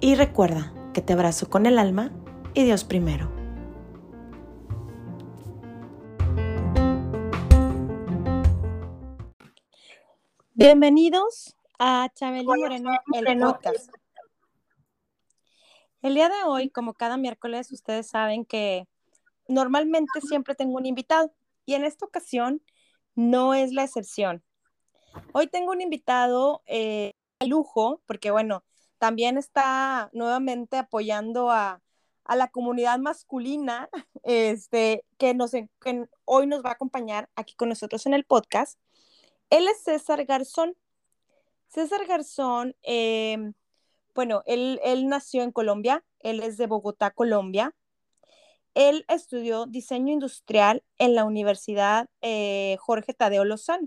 y recuerda que te abrazo con el alma y Dios primero. Bienvenidos a Chabeli Moreno, el podcast. El día de hoy, como cada miércoles, ustedes saben que normalmente siempre tengo un invitado y en esta ocasión no es la excepción. Hoy tengo un invitado eh, de lujo, porque bueno, también está nuevamente apoyando a, la comunidad masculina, este, que, nos, hoy nos va a acompañar aquí con nosotros en el podcast. Él es César Garzón. César Garzón, em, bueno, él, nació en Colombia, él es de Bogotá, Colombia. Él estudió diseño industrial en la Universidad eh, Jorge Tadeo Lozano.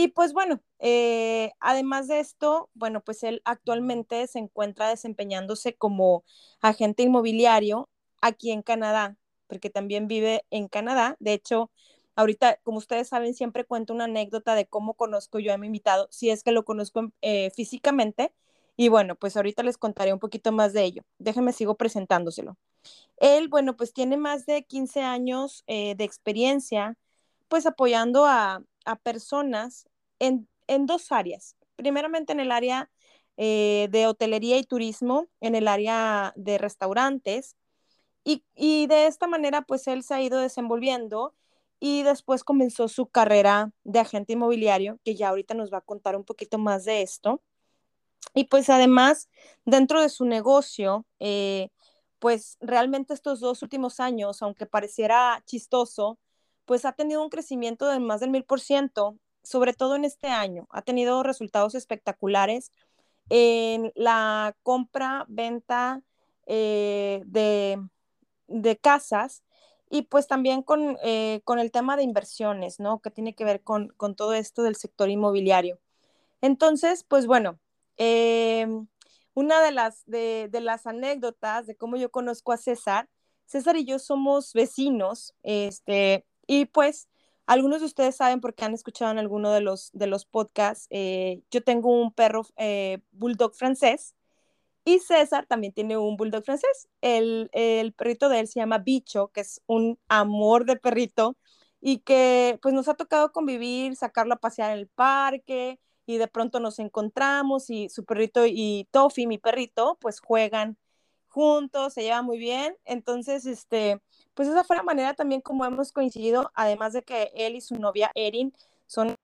Y pues bueno, eh, además de esto, bueno, pues él actualmente se encuentra desempeñándose como agente inmobiliario aquí en Canadá, porque también vive en Canadá. De hecho, Ahorita, como ustedes saben, siempre cuento una anécdota de cómo conozco yo a mi invitado, si es que lo conozco eh, físicamente. Y bueno, pues ahorita les contaré un poquito más de ello. Déjenme sigo presentándoselo. Él, bueno, pues tiene más de 15 años eh, de experiencia, pues apoyando a, personas en, dos áreas. Primeramente en el área eh, de hotelería y turismo, en el área de restaurantes. Y, y de esta manera, pues él se ha ido desenvolviendo y después comenzó su carrera de agente inmobiliario, que ya ahorita nos va a contar un poquito más de esto. Y pues además, dentro de su negocio, eh, pues realmente estos dos últimos años, aunque pareciera chistoso, pues ha tenido un crecimiento de más del mil por ciento, sobre todo en este año. Ha tenido resultados espectaculares en la compra, venta eh, de, de casas y pues también eh, con, el tema de inversiones, ¿no? Que tiene que ver con, todo esto del sector inmobiliario. Entonces, pues bueno, em, una de las, de, las anécdotas de cómo yo conozco a César, César y yo somos vecinos, este, y pues algunos de ustedes saben porque han escuchado en alguno de los, de los podcasts, eh, yo tengo un perro eh, bulldog francés, y César también tiene un bulldog francés. El, perrito de él se llama Bicho, que es un amor de perrito y que pues nos ha tocado convivir, sacarlo a pasear en el parque y de pronto nos encontramos y su perrito y Toffee, mi perrito, pues juegan juntos, se llevan muy bien. Entonces, este, pues esa fue la manera también como hemos coincidido, además de que él y su novia Erin son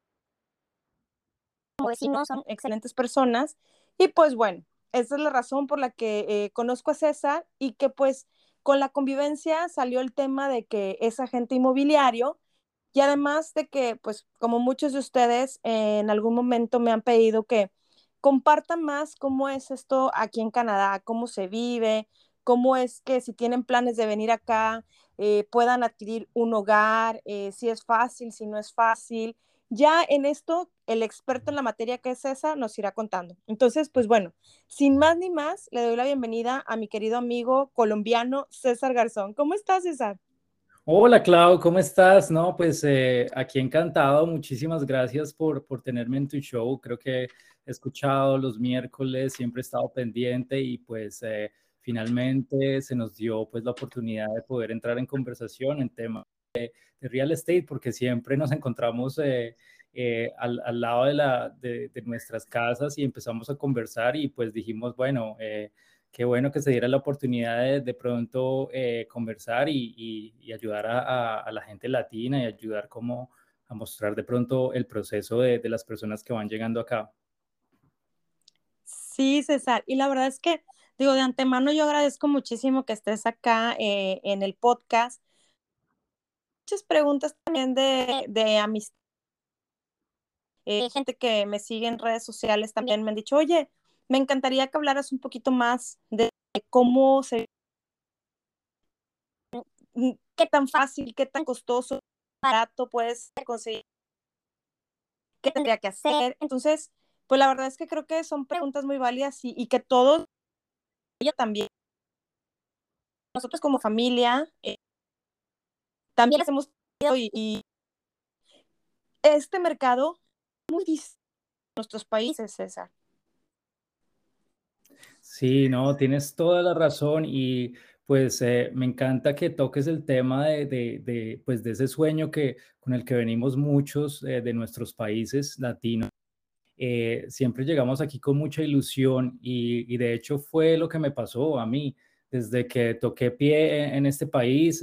vecinos, son excelentes personas. Y pues bueno, esa es la razón por la que eh, conozco a César y que pues con la convivencia salió el tema de que es agente inmobiliario y además de que pues como muchos de ustedes en algún momento me han pedido que compartan más cómo es esto aquí en Canadá, cómo se vive, cómo es que si tienen planes de venir acá eh, puedan adquirir un hogar, eh, si es fácil, si no es fácil. Ya en esto el experto en la materia que es César nos irá contando. Entonces, pues bueno, sin más ni más, le doy la bienvenida a mi querido amigo colombiano César Garzón. ¿Cómo estás, César? Hola, Clau, ¿cómo estás? No, pues eh, aquí encantado. Muchísimas gracias por, por tenerme en tu show. Creo que he escuchado los miércoles, siempre he estado pendiente y pues eh, finalmente se nos dio pues la oportunidad de poder entrar en conversación en temas de, real estate porque siempre nos encontramos eh, eh, al, al, lado de, la, de, nuestras casas y empezamos a conversar y pues dijimos, bueno, eh, qué bueno que se diera la oportunidad de, de pronto eh, conversar y, y, ayudar a, a, la gente latina y ayudar como a mostrar de pronto el proceso de, de las personas que van llegando acá. Sí, César, y la verdad es que, digo, de antemano yo agradezco muchísimo que estés acá en el podcast. Muchas preguntas también de, de amistad eh, gente que me sigue en redes sociales también me han dicho, oye, me encantaría que hablaras un poquito más de cómo se qué tan fácil, qué tan costoso, barato puedes conseguir, qué tendría que hacer. Entonces, pues la verdad es que creo que son preguntas muy válidas y, que todos, ella también, nosotros como familia, eh, también hemos y, y este mercado muy distinto en nuestros países, César. Sí, no, tienes toda la razón y pues eh, me encanta que toques el tema de, de, pues, de ese sueño que, con el que venimos muchos eh, de nuestros países latinos. Eh, siempre llegamos aquí con mucha ilusión y, y, de hecho fue lo que me pasó a mí. Desde que toqué pie en este país,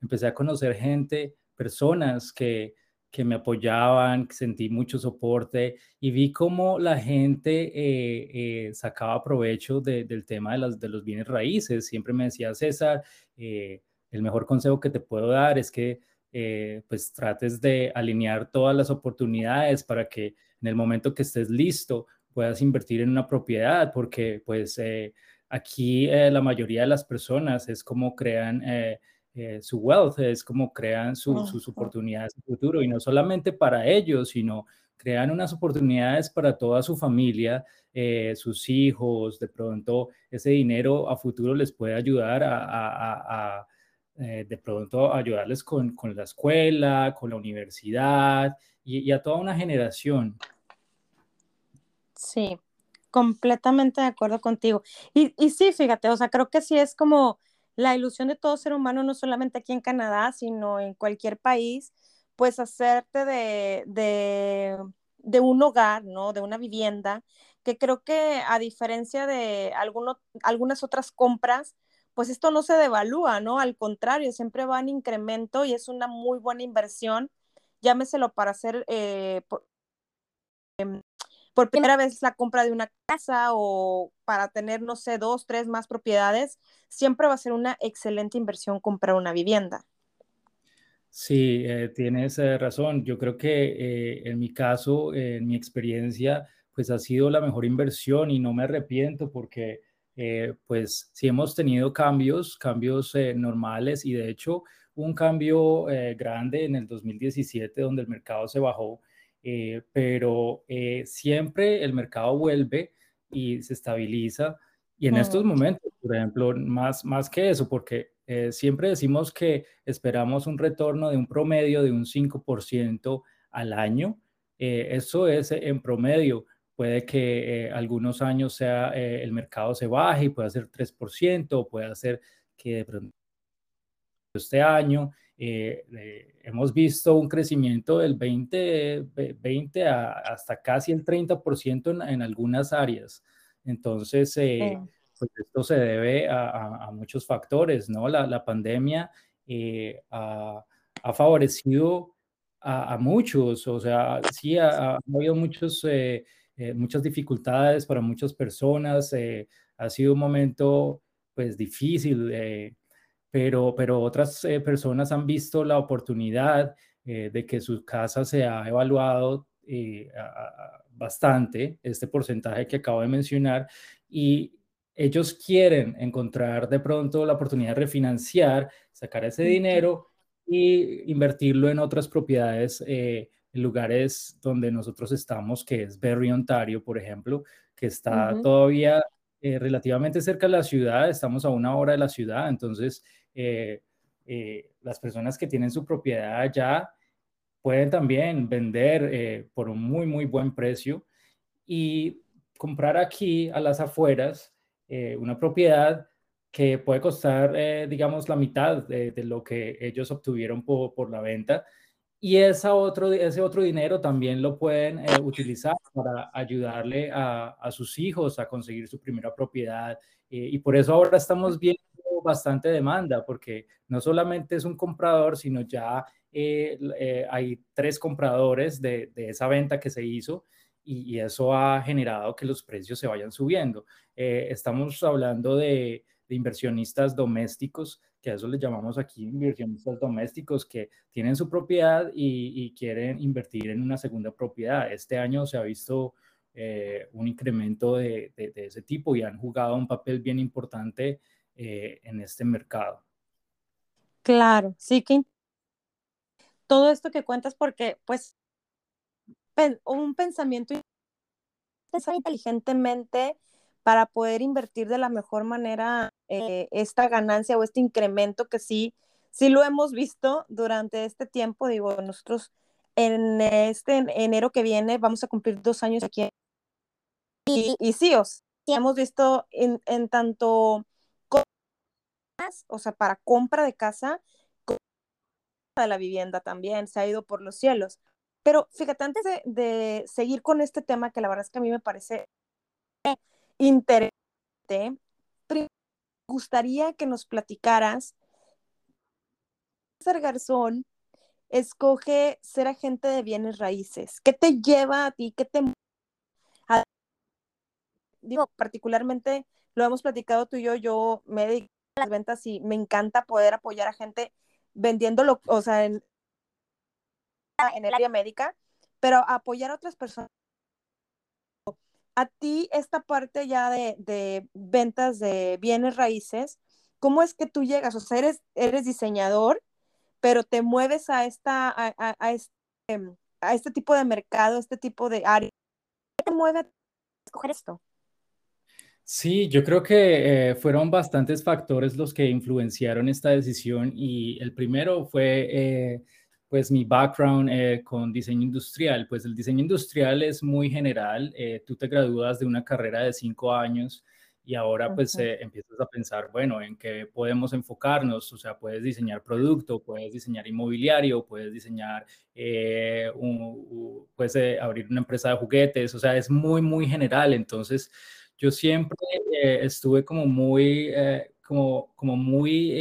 empecé a conocer gente, personas que, que me apoyaban, sentí mucho soporte y vi cómo la gente eh, eh, sacaba provecho del tema de, las, de los bienes raíces. Siempre me decía, César, eh, el mejor consejo que te puedo dar es que pues trates de alinear todas las oportunidades para que en el momento que estés listo puedas invertir en una propiedad, porque pues aquí la mayoría de las personas es como crean eh, su wealth, es como crean sus oportunidades de futuro y no solamente para ellos, sino crean unas oportunidades para toda su familia, eh, sus hijos, de pronto ese dinero a futuro les puede ayudar a, eh, de pronto ayudarles con, con, la escuela, con la universidad y, a toda una generación. Sí, completamente de acuerdo contigo. Y, y sí, fíjate, o sea, creo que sí es como la ilusión de todo ser humano, no solamente aquí en Canadá, sino en cualquier país, pues hacerte de, de, un hogar, ¿no? De una vivienda, que creo que a diferencia de algunas otras compras, pues esto no se devalúa, ¿no? Al contrario, siempre va en incremento y es una muy buena inversión, llámeselo para hacer eh, em, por primera vez la compra de una casa o para tener, no sé, dos, tres más propiedades, siempre va a ser una excelente inversión comprar una vivienda. Sí, eh, tienes eh, razón. Yo creo que en mi caso, en mi experiencia, pues ha sido la mejor inversión y no me arrepiento porque pues sí hemos tenido cambios, cambios normales y de hecho un cambio grande en el 2017 donde el mercado se bajó eh, pero eh, siempre el mercado vuelve y se estabiliza. Y en estos momentos, por ejemplo, más, más que eso, porque eh, siempre decimos que esperamos un retorno de un promedio de un 5% al año. eso es en promedio. Puede que algunos años sea el mercado se baje y pueda ser 3%, puede ser que de pronto este año eh, hemos visto un crecimiento del 20, 20 hasta casi el 30% en, en algunas áreas. Entonces, eh, pues esto se debe a, muchos factores, ¿no? La, la pandemia eh, ha, ha, favorecido a, muchos, o sea, sí, ha, habido muchos, muchas dificultades para muchas personas, ha sido un momento, pues, difícil pero, pero otras eh, personas han visto la oportunidad eh, de que su casa se ha evaluado eh, bastante, este porcentaje que acabo de mencionar, y ellos quieren encontrar de pronto la oportunidad de refinanciar, sacar ese dinero y invertirlo en otras propiedades, en lugares donde nosotros estamos, que es Berry, Ontario, por ejemplo, que está todavía relativamente cerca de la ciudad, estamos a una hora de la ciudad, entonces eh, eh, las personas que tienen su propiedad allá pueden también vender eh, por un muy, muy buen precio y comprar aquí a las afueras una propiedad que puede costar, digamos, la mitad de, lo que ellos obtuvieron por, por la venta. Y esa otro, ese otro dinero también lo pueden utilizar para ayudarle a, a, sus hijos a conseguir su primera propiedad. y por eso ahora estamos viendo bastante demanda porque no solamente es un comprador, sino ya eh, eh, hay tres compradores de, esa venta que se hizo y, eso ha generado que los precios se vayan subiendo. Eh, estamos hablando de, inversionistas domésticos, que a eso le llamamos aquí inversionistas domésticos, que tienen su propiedad y, quieren invertir en una segunda propiedad. Este año se ha visto eh, un incremento de, ese tipo y han jugado un papel bien importante eh, en este mercado. Claro, sí que todo esto que cuentas porque pues un pensamiento inteligentemente para poder invertir de la mejor manera eh, esta ganancia o este incremento que sí, sí lo hemos visto durante este tiempo. Digo, nosotros en este enero que viene vamos a cumplir dos años aquí. Y, y sí, os hemos visto en, en tanto o sea, para compra de casa, de la vivienda también, se ha ido por los cielos. Pero fíjate, antes de, seguir con este tema, que la verdad es que a mí me parece interesante, me gustaría que nos platicaras, César Garzón escoge ser agente de bienes raíces. ¿Qué te lleva a ti? ¿Qué te... digo, particularmente, lo hemos platicado tú y yo, yo me dedico las ventas y me encanta poder apoyar a gente vendiéndolo, o sea, en, en el área médica, pero apoyar a otras personas. A ti, esta parte ya de, ventas de bienes raíces, ¿cómo es que tú llegas? O sea, eres, eres diseñador, pero te mueves a, esta, a, este, a este tipo de mercado, este tipo de área. ¿Qué te mueve a escoger esto? Sí, yo creo que eh, fueron bastantes factores los que influenciaron esta decisión y el primero fue eh, pues mi background eh, con diseño industrial. Pues el diseño industrial es muy general. Eh, tú te gradúas de una carrera de cinco años y ahora pues eh, empiezas a pensar, bueno, en qué podemos enfocarnos. O sea, puedes diseñar producto, puedes diseñar inmobiliario, puedes diseñar, un, puedes abrir una empresa de juguetes. O sea, es muy, muy general. Entonces, yo siempre estuve como muy, como, como muy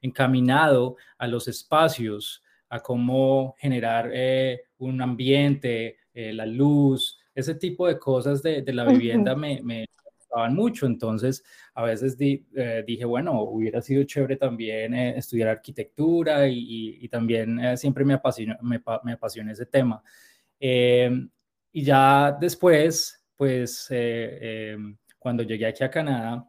encaminado a los espacios a cómo generar eh, un ambiente, eh, la luz, ese tipo de cosas de, la vivienda me, me gustaban mucho. Entonces, a veces eh, dije, bueno, hubiera sido chévere también estudiar arquitectura y, también siempre me apasionó, me, me ese tema. Em, y ya después, pues, em, cuando llegué aquí a Canadá,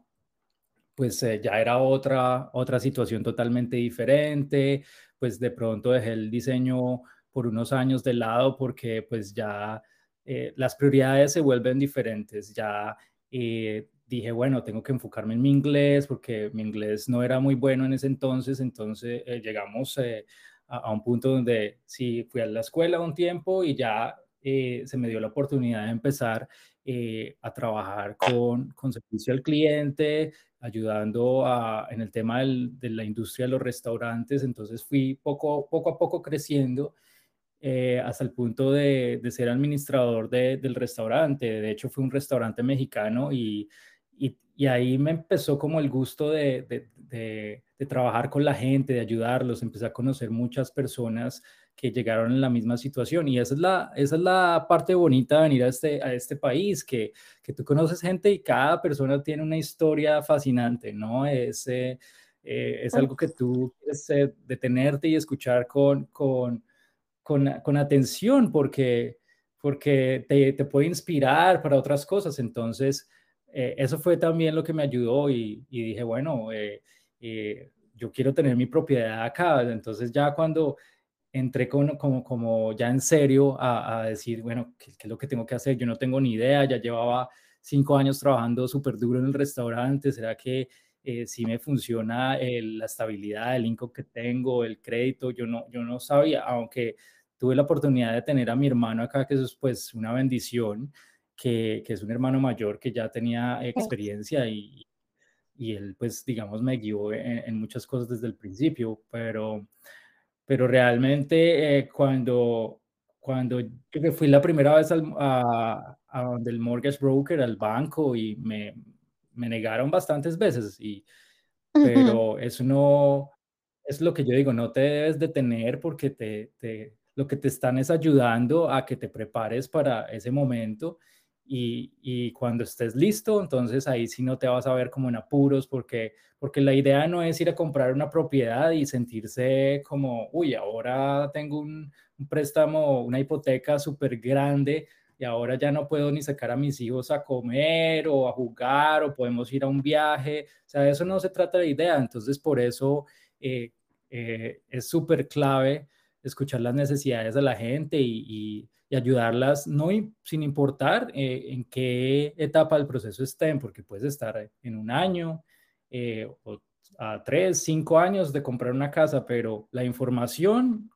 pues ya era otra, otra situación totalmente diferente pues de pronto dejé el diseño por unos años de lado porque pues ya eh, las prioridades se vuelven diferentes. Ya eh, dije, bueno, tengo que enfocarme en mi inglés porque mi inglés no era muy bueno en ese entonces, entonces eh, llegamos a, un punto donde sí fui a la escuela un tiempo y ya se me dio la oportunidad de empezar a trabajar con, con servicio al cliente, ayudando en el tema de la industria de los restaurantes. Entonces fui poco, poco a poco creciendo eh, hasta el punto de, ser administrador del restaurante. De hecho, fue un restaurante mexicano y, y, ahí me empezó como el gusto de, de, trabajar con la gente, de ayudarlos. Empecé a conocer muchas personas que llegaron en la misma situación. Y esa es la, esa es la parte bonita de venir a este, a este país, que, que tú conoces gente y cada persona tiene una historia fascinante, ¿no? Es, eh, eh, es algo que tú quieres eh, detenerte y escuchar con, con, con, con atención porque, porque te, te, puede inspirar para otras cosas. Entonces, eso fue también lo que me ayudó y, y dije, bueno, yo quiero tener mi propiedad acá. Entonces ya cuando entré como, como, como ya en serio a, decir, bueno, ¿qué, es lo que tengo que hacer? Yo no tengo ni idea, ya llevaba cinco años trabajando súper duro en el restaurante, ¿será que eh, si me funciona la estabilidad, el income que tengo, el crédito? Yo no, yo no sabía, aunque tuve la oportunidad de tener a mi hermano acá, que eso es pues una bendición, que, que es un hermano mayor que ya tenía experiencia y, y él pues digamos me guió en, en muchas cosas desde el principio, pero pero realmente eh, cuando, cuando yo fui la primera vez al, a, a donde el mortgage broker, al banco, y me, me negaron bastantes veces, y, pero eso no, es lo que yo digo, no te debes detener porque te, te, lo que te están es ayudando a que te prepares para ese momento y, cuando estés listo, entonces ahí sí no te vas a ver como en apuros, porque, porque la idea no es ir a comprar una propiedad y sentirse como, uy, ahora tengo un, préstamo, una hipoteca súper grande y ahora ya no puedo ni sacar a mis hijos a comer o a jugar o podemos ir a un viaje. O sea, eso no se trata de idea. Entonces, por eso eh, eh, es súper clave escuchar las necesidades de la gente y, ayudarlas, no sin importar eh, en qué etapa del proceso estén, porque puedes estar en un año o a tres, cinco años de comprar una casa, pero la información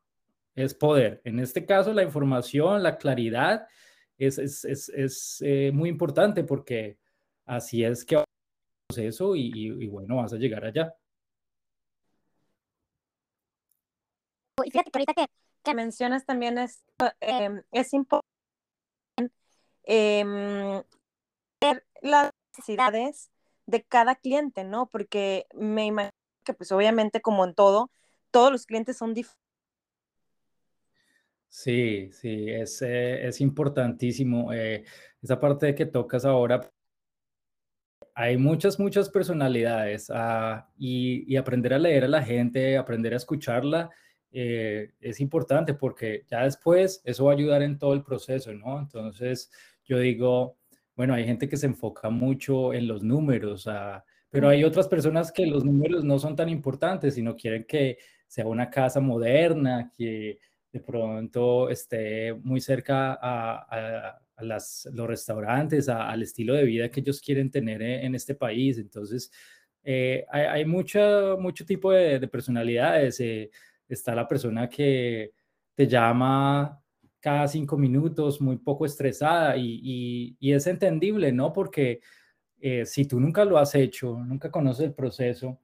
es poder. En este caso, la información, la claridad es, eh, muy importante porque así es que va el proceso y, bueno, vas a llegar allá. Y fíjate que ahorita que, mencionas también es, em, es importante em, ver las necesidades de cada cliente, ¿no? Porque me imagino que pues obviamente como en todo, todos los clientes son diferentes Sí, sí, es, eh, es importantísimo. Eh, esa parte que tocas ahora, hay muchas, muchas personalidades ah, y, aprender a leer a la gente, aprender a escucharla, eh, es importante porque ya después eso va a ayudar en todo el proceso, ¿no? Entonces, yo digo, bueno, hay gente que se enfoca mucho en los números, ah, pero hay otras personas que los números no son tan importantes, sino quieren que sea una casa moderna, que de pronto esté muy cerca a, las, los restaurantes, al estilo de vida que ellos quieren tener e, en, este país. Entonces, eh, hay, mucho, mucho tipo de, personalidades. Eh, está la persona que te llama cada cinco minutos, muy poco estresada y, es entendible, ¿no? Porque eh, si tú nunca lo has hecho, nunca conoces el proceso,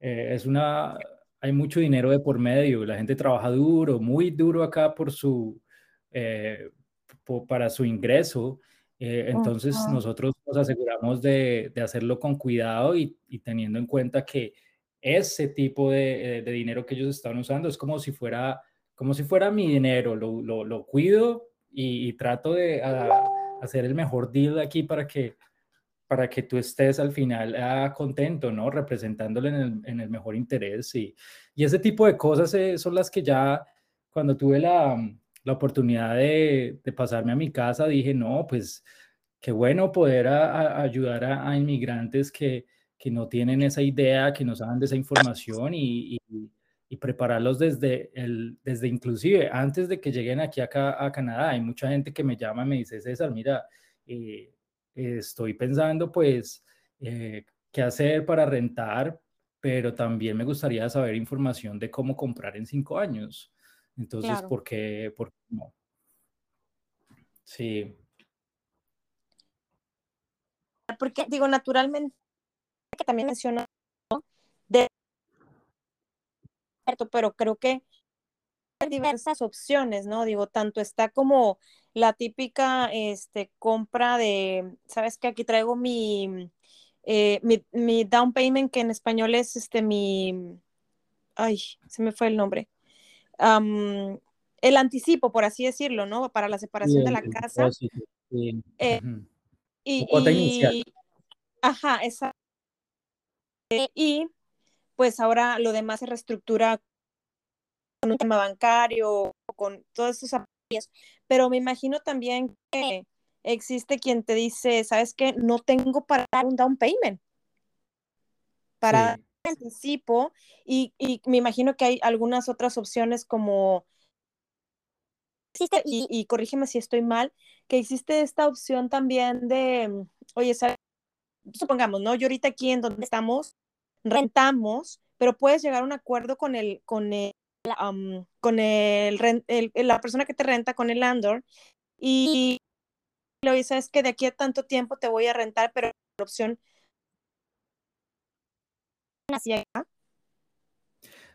es una, hay mucho dinero de por medio, la gente trabaja duro, muy duro acá por su, eh, para su ingreso. Eh, entonces nosotros nos aseguramos de, de hacerlo con cuidado y, y, teniendo en cuenta que ese tipo de, de, dinero que ellos están usando es como si fuera, como si fuera mi dinero, lo, lo, lo cuido y, trato de hacer el mejor deal aquí para que para que tú estés al final ah, contento, ¿no? Representándole en el, mejor interés y, y, ese tipo de cosas eh, son las que ya cuando tuve la, la oportunidad de, de, pasarme a mi casa dije, no, pues qué bueno poder ayudar a, inmigrantes que, que, no tienen esa idea, que no saben de esa información y, y, y prepararlos desde, el, desde inclusive antes de que lleguen aquí acá, a Canadá. Hay mucha gente que me llama y me dice, César, mira, eh, estoy pensando pues eh, qué hacer para rentar, pero también me gustaría saber información de cómo comprar en cinco años. Entonces, ¿por, qué, ¿por qué no? Sí. Porque digo, naturalmente, que también mencionó de pero creo que hay diversas opciones, ¿no? Digo, tanto está como la típica este, compra de, ¿sabes qué? Aquí traigo mi, eh, mi, down payment, que en español es este, mi, ay, se me fue el nombre. el anticipo, por así decirlo, ¿no? Para la separación de la casa. Eh, y, ajá, esa. Y pues ahora lo demás se reestructura con un tema bancario, con todos esos apoyos pero me imagino también que existe quien te dice, ¿sabes qué? No tengo para dar un down payment. Para sí. anticipo y, y, me imagino que hay algunas otras opciones como existe, y, y, corrígeme si estoy mal, que existe esta opción también de, oye, supongamos, ¿no? Yo ahorita aquí en donde estamos, rentamos, pero puedes llegar a un acuerdo con el, con el con el, la persona que te renta, con el landlord, y lo dices que de aquí a tanto tiempo te voy a rentar, pero la opción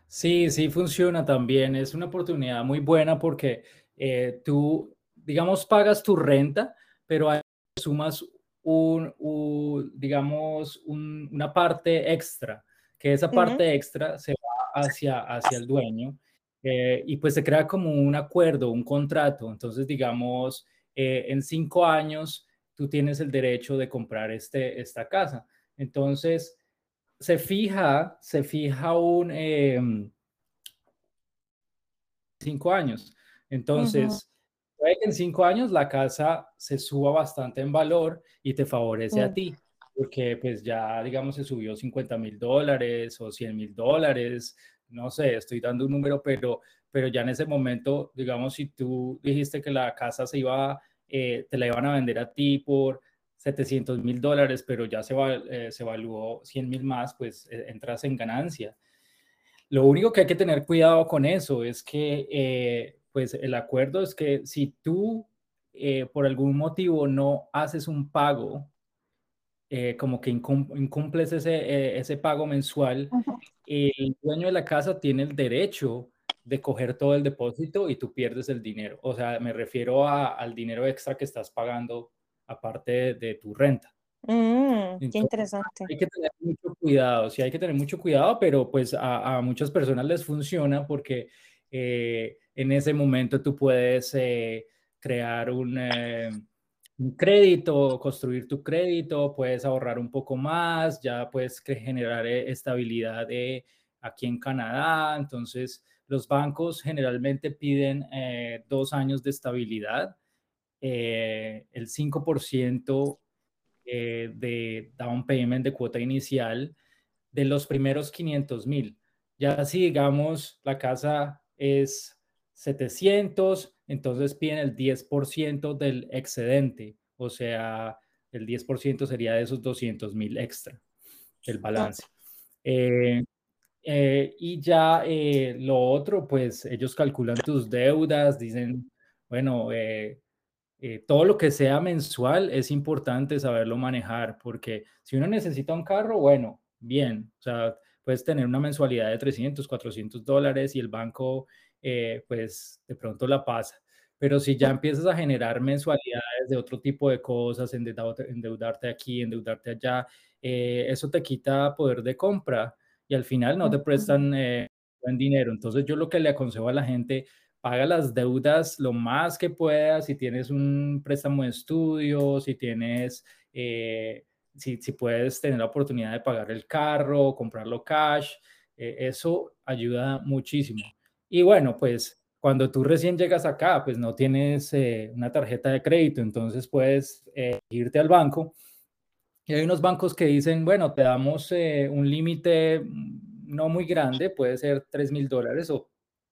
Sí, sí funciona también. Es una oportunidad muy buena porque eh, tú, digamos, pagas tu renta, pero sumas un, digamos, una parte extra, que esa parte extra se hacia, hacia el dueño eh, y pues se crea como un acuerdo, un contrato. Entonces, digamos, eh, en cinco años tú tienes el derecho de comprar este, esta casa. Entonces, se fija, se fija un... Em, cinco años. Entonces, puede que en cinco años la casa se suba bastante en valor y te favorece a mm. ti, porque pues ya, digamos, se subió 50 mil dólares o 100 mil dólares, no sé, estoy dando un número, pero, pero ya en ese momento, digamos, si tú dijiste que la casa se iba, eh, te la iban a vender a ti por 700 mil dólares, pero ya se, eh, se evaluó 100 mil más, pues eh, entras en ganancia. Lo único que hay que tener cuidado con eso es que, pues el acuerdo es que si tú por algún motivo no haces un pago, como que incumples ese, ese pago mensual, el dueño de la casa tiene el derecho de coger todo el depósito y tú pierdes el dinero. O sea, me refiero al dinero extra que estás pagando aparte de, tu renta. Mm, qué interesante. Hay que tener mucho cuidado, sí hay que tener mucho cuidado, pero pues a, muchas personas les funciona porque eh, en ese momento tú puedes eh, crear un, eh, un, crédito, construir tu crédito, puedes ahorrar un poco más, ya puedes generar estabilidad aquí en Canadá, entonces los bancos generalmente piden dos años de estabilidad eh, el 5% eh, de down payment de cuota inicial de los primeros 500 mil. Ya si digamos la casa es 700, entonces piden el 10% del excedente, o sea, el 10% sería de esos 200 mil extra, el balance. Eh, y ya lo otro, pues ellos calculan tus deudas, dicen, bueno, eh, eh, todo lo que sea mensual es importante saberlo manejar, porque si uno necesita un carro, bueno, bien, o sea, puedes tener una mensualidad de 300, 400 dólares y el banco, eh, pues, de pronto la pasa. Pero si ya empiezas a generar mensualidades de otro tipo de cosas, endeudarte aquí, endeudarte allá, eh, eso te quita poder de compra y al final no te prestan buen dinero. Entonces yo lo que le aconsejo a la gente, paga las deudas lo más que puedas, si tienes un préstamo de estudio, si tienes, eh, si, puedes tener la oportunidad de pagar el carro, comprarlo cash, eh, eso ayuda muchísimo. Y bueno, pues cuando tú recién llegas acá, pues no tienes eh, una tarjeta de crédito, entonces puedes irte al banco. Y hay unos bancos que dicen, bueno, te damos un límite no muy grande, puede ser 3 mil dólares o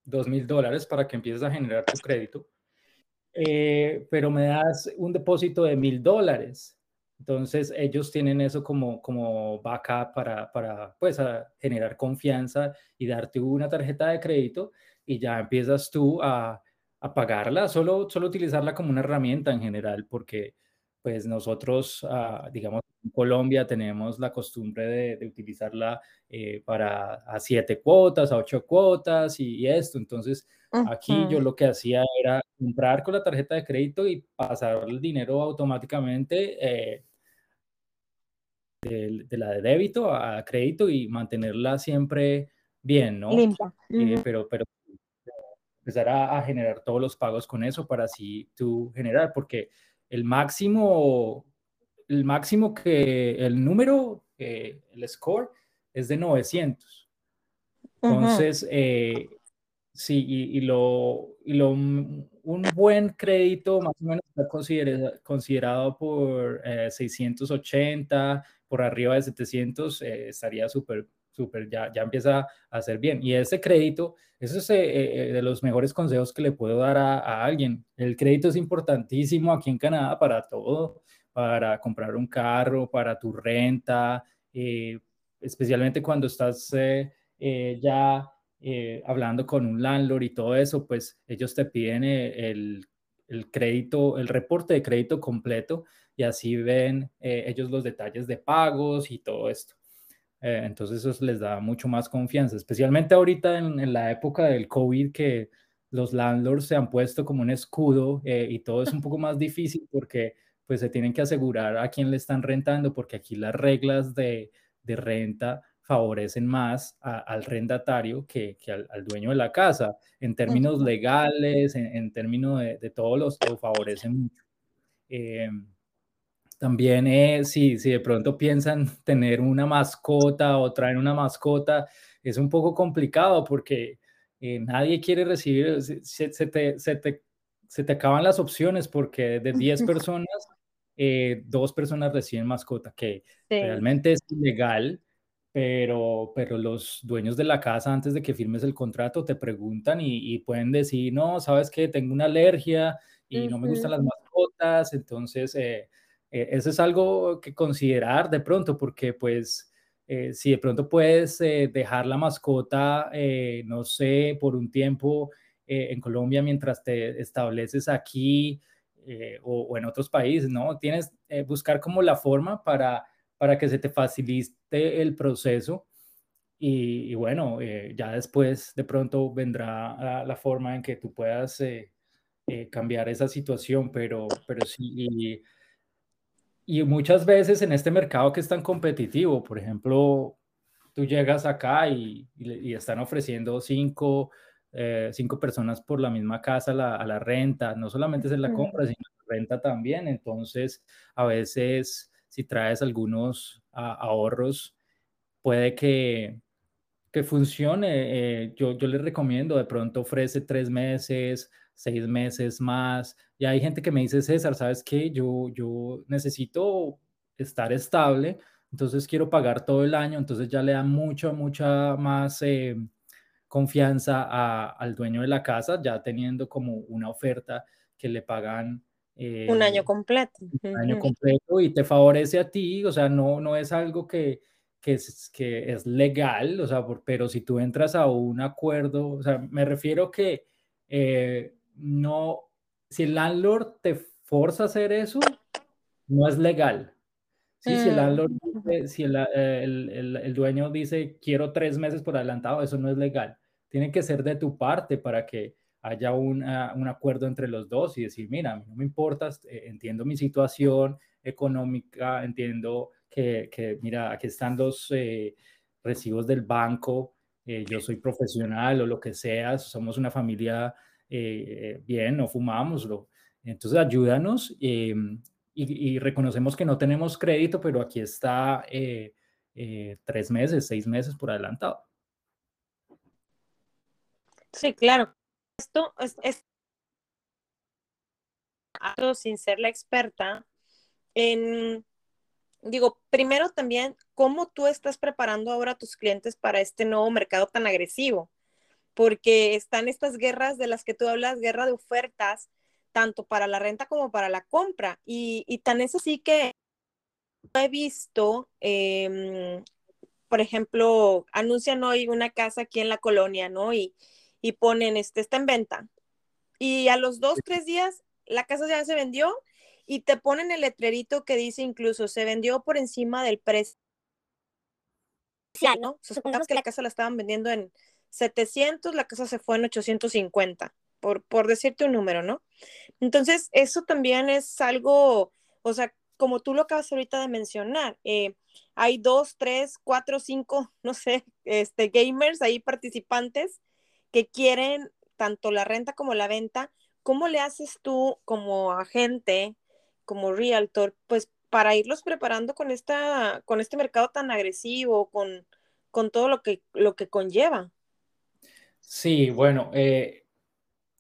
dos mil dólares para que empieces a generar tu crédito, eh, pero me das un depósito de mil dólares. Entonces ellos tienen eso como, como backup para, para pues, generar confianza y darte una tarjeta de crédito y ya empiezas tú a, a pagarla, solo, solo utilizarla como una herramienta en general, porque pues nosotros, ah, digamos, en Colombia tenemos la costumbre de, utilizarla eh, para a siete cuotas, a ocho cuotas y, esto. Entonces, aquí yo lo que hacía era comprar con la tarjeta de crédito y pasar el dinero automáticamente eh, de, la de débito a crédito y mantenerla siempre bien, ¿no? Eh, pero, pero empezar a, a generar todos los pagos con eso para así tú generar, porque el máximo, el máximo que el número, eh, el score es de 900. Entonces, eh, sí, y, lo, y lo, un buen crédito más o menos está considerado, por 680, eh, por arriba de 700, estaría súper súper, ya, ya empieza a hacer bien. Y ese crédito, eso es eh, eh, de los mejores consejos que le puedo dar a, alguien. El crédito es importantísimo aquí en Canadá para todo, para comprar un carro, para tu renta, eh, especialmente cuando estás ya hablando con un landlord y todo eso, pues ellos te piden el, el crédito, el reporte de crédito completo y así ven ellos los detalles de pagos y todo esto. Eh, entonces eso les da mucho más confianza, especialmente ahorita en, la época del COVID que los landlords se han puesto como un escudo eh, y todo es un poco más difícil porque pues se tienen que asegurar a quién le están rentando porque aquí las reglas de, de renta favorecen más al rentatario que, que al, dueño de la casa. En términos legales, en, términos de, de todos los, lo favorecen mucho. Eh, también eh, si, de pronto piensan tener una mascota o traer una mascota, es un poco complicado porque eh, nadie quiere recibir, se, te, se te acaban las opciones porque de 10 personas, eh, dos personas reciben mascota, que realmente es ilegal, pero, pero los dueños de la casa antes de que firmes el contrato te preguntan y, pueden decir, no, sabes que tengo una alergia y no me gustan las mascotas, entonces eh, eh, eso es algo que considerar de pronto porque pues eh, si de pronto puedes dejar la mascota, no sé, por un tiempo en Colombia mientras te estableces aquí o, en otros países, ¿no? Tienes buscar como la forma para para que se te facilite el proceso. Y, bueno, eh, ya después de pronto vendrá la, forma en que tú puedas eh, eh, cambiar esa situación, pero, pero sí, muchas veces en este mercado que es tan competitivo, por ejemplo, tú llegas acá y, están ofreciendo cinco, cinco personas por la misma casa a la renta, no solamente es en la compra, sino en la renta también, entonces a veces si traes algunos ahorros, puede que, que funcione. Eh, yo, yo les recomiendo, de pronto ofrece tres meses, seis meses más. Y hay gente que me dice, César, ¿sabes qué? Yo, yo necesito estar estable, entonces quiero pagar todo el año, entonces ya le da mucha, mucha más eh, confianza al dueño de la casa, ya teniendo como una oferta que le pagan un año eh, completo. Un año completo y te favorece a ti, o sea, no, no es algo que, que, es, que es legal, o sea, pero si tú entras a un acuerdo, o sea, me refiero que eh, no, si el landlord te forza a hacer eso, no es legal. Sí, si el mm, landlord, si el, el, el, dueño dice quiero tres meses por adelantado, eso no es legal. Tiene que ser de tu parte para que haya un, un acuerdo entre los dos y decir, mira, no me importa, eh, entiendo mi situación económica, entiendo que, que mira, aquí están los eh, recibos del banco, eh, yo soy profesional o lo que sea, somos una familia bien, no fumamos, entonces ayúdanos y, y, reconocemos que no tenemos crédito, pero aquí está tres meses, seis meses por adelantado. Sí, claro esto es, sin ser la experta en, digo, primero también, ¿cómo tú estás preparando ahora a tus clientes para este nuevo mercado tan agresivo? Porque están estas guerras de las que tú hablas, guerra de ofertas, tanto para la renta como para la compra. Y, tan es así que he visto, em, por ejemplo, anuncian hoy una casa aquí en la colonia, ¿no? Y, y ponen, este, está en venta. Y a los dos, tres días, la casa ya se vendió y te ponen el letrerito que dice incluso, se vendió por encima del precio. ¿no? supongamos que la casa la estaban vendiendo en 700, la casa se fue en 850, por, por decirte un número, ¿no? Entonces, eso también es algo, o sea, como tú lo acabas ahorita de mencionar, eh, hay dos, tres, cuatro, cinco, no sé, este, gamers ahí participantes que quieren tanto la renta como la venta, ¿cómo le haces tú como agente, como realtor, pues para irlos preparando con, esta, con este mercado tan agresivo, con, con todo lo que, lo que conlleva? Sí, bueno, eh,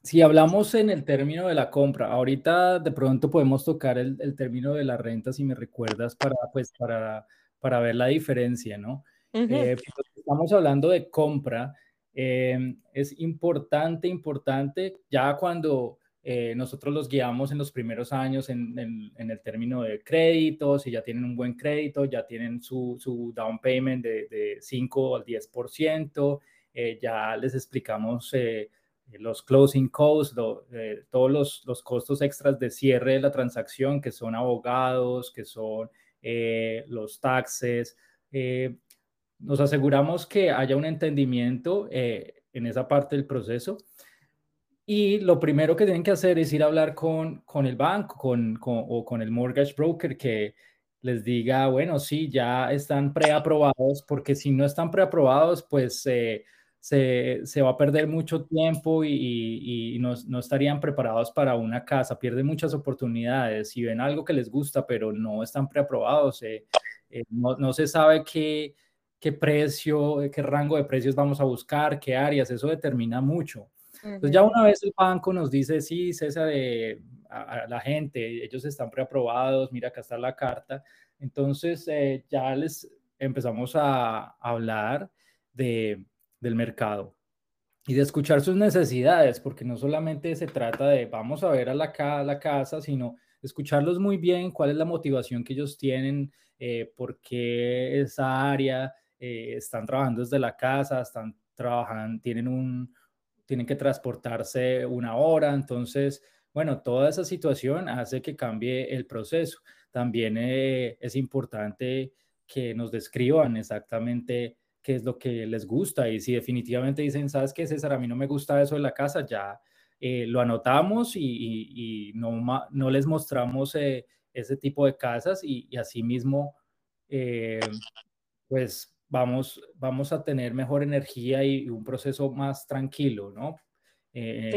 si hablamos en el término de la compra, ahorita de pronto podemos tocar el, el término de la renta, si me recuerdas, para, pues, para, para ver la diferencia, ¿no? Eh, pues, estamos hablando de compra, Em, es importante, importante, ya cuando eh, nosotros los guiamos en los primeros años en, el término de créditos, si ya tienen un buen crédito, ya tienen su, su down payment de, de 5 al 10%, eh, ya les explicamos eh, los closing costs, todos los, los, costos extras de cierre de la transacción, que son abogados, que son los taxes nos aseguramos que haya un entendimiento eh, en esa parte del proceso. Y lo primero que tienen que hacer es ir a hablar con, con el banco con, o con el mortgage broker que les diga, bueno, sí, ya están preaprobados, porque si no están preaprobados, pues se, se, va a perder mucho tiempo y, y no, no, estarían preparados para una casa, pierden muchas oportunidades. Si ven algo que les gusta, pero no están preaprobados, eh, eh, no, no se sabe qué qué precio, qué rango de precios vamos a buscar, qué áreas, eso determina mucho. Entonces ya una vez el banco nos dice, sí, César, eh, a, la gente, ellos están preaprobados, mira, acá está la carta. Entonces eh, ya les empezamos a, hablar de, del mercado y de escuchar sus necesidades, porque no solamente se trata de vamos a ver a la, casa, sino escucharlos muy bien, cuál es la motivación que ellos tienen, eh, por qué esa área, eh, están trabajando desde la casa, están trabajando, tienen un, tienen que transportarse una hora, entonces, bueno, toda esa situación hace que cambie el proceso. También eh, es importante que nos describan exactamente qué es lo que les gusta y si definitivamente dicen, ¿sabes qué, César? A mí no me gusta eso de la casa, ya eh, lo anotamos y, no, no, les mostramos eh, ese tipo de casas y, así mismo, eh, pues vamos, vamos a tener mejor energía y, un proceso más tranquilo, ¿no? es,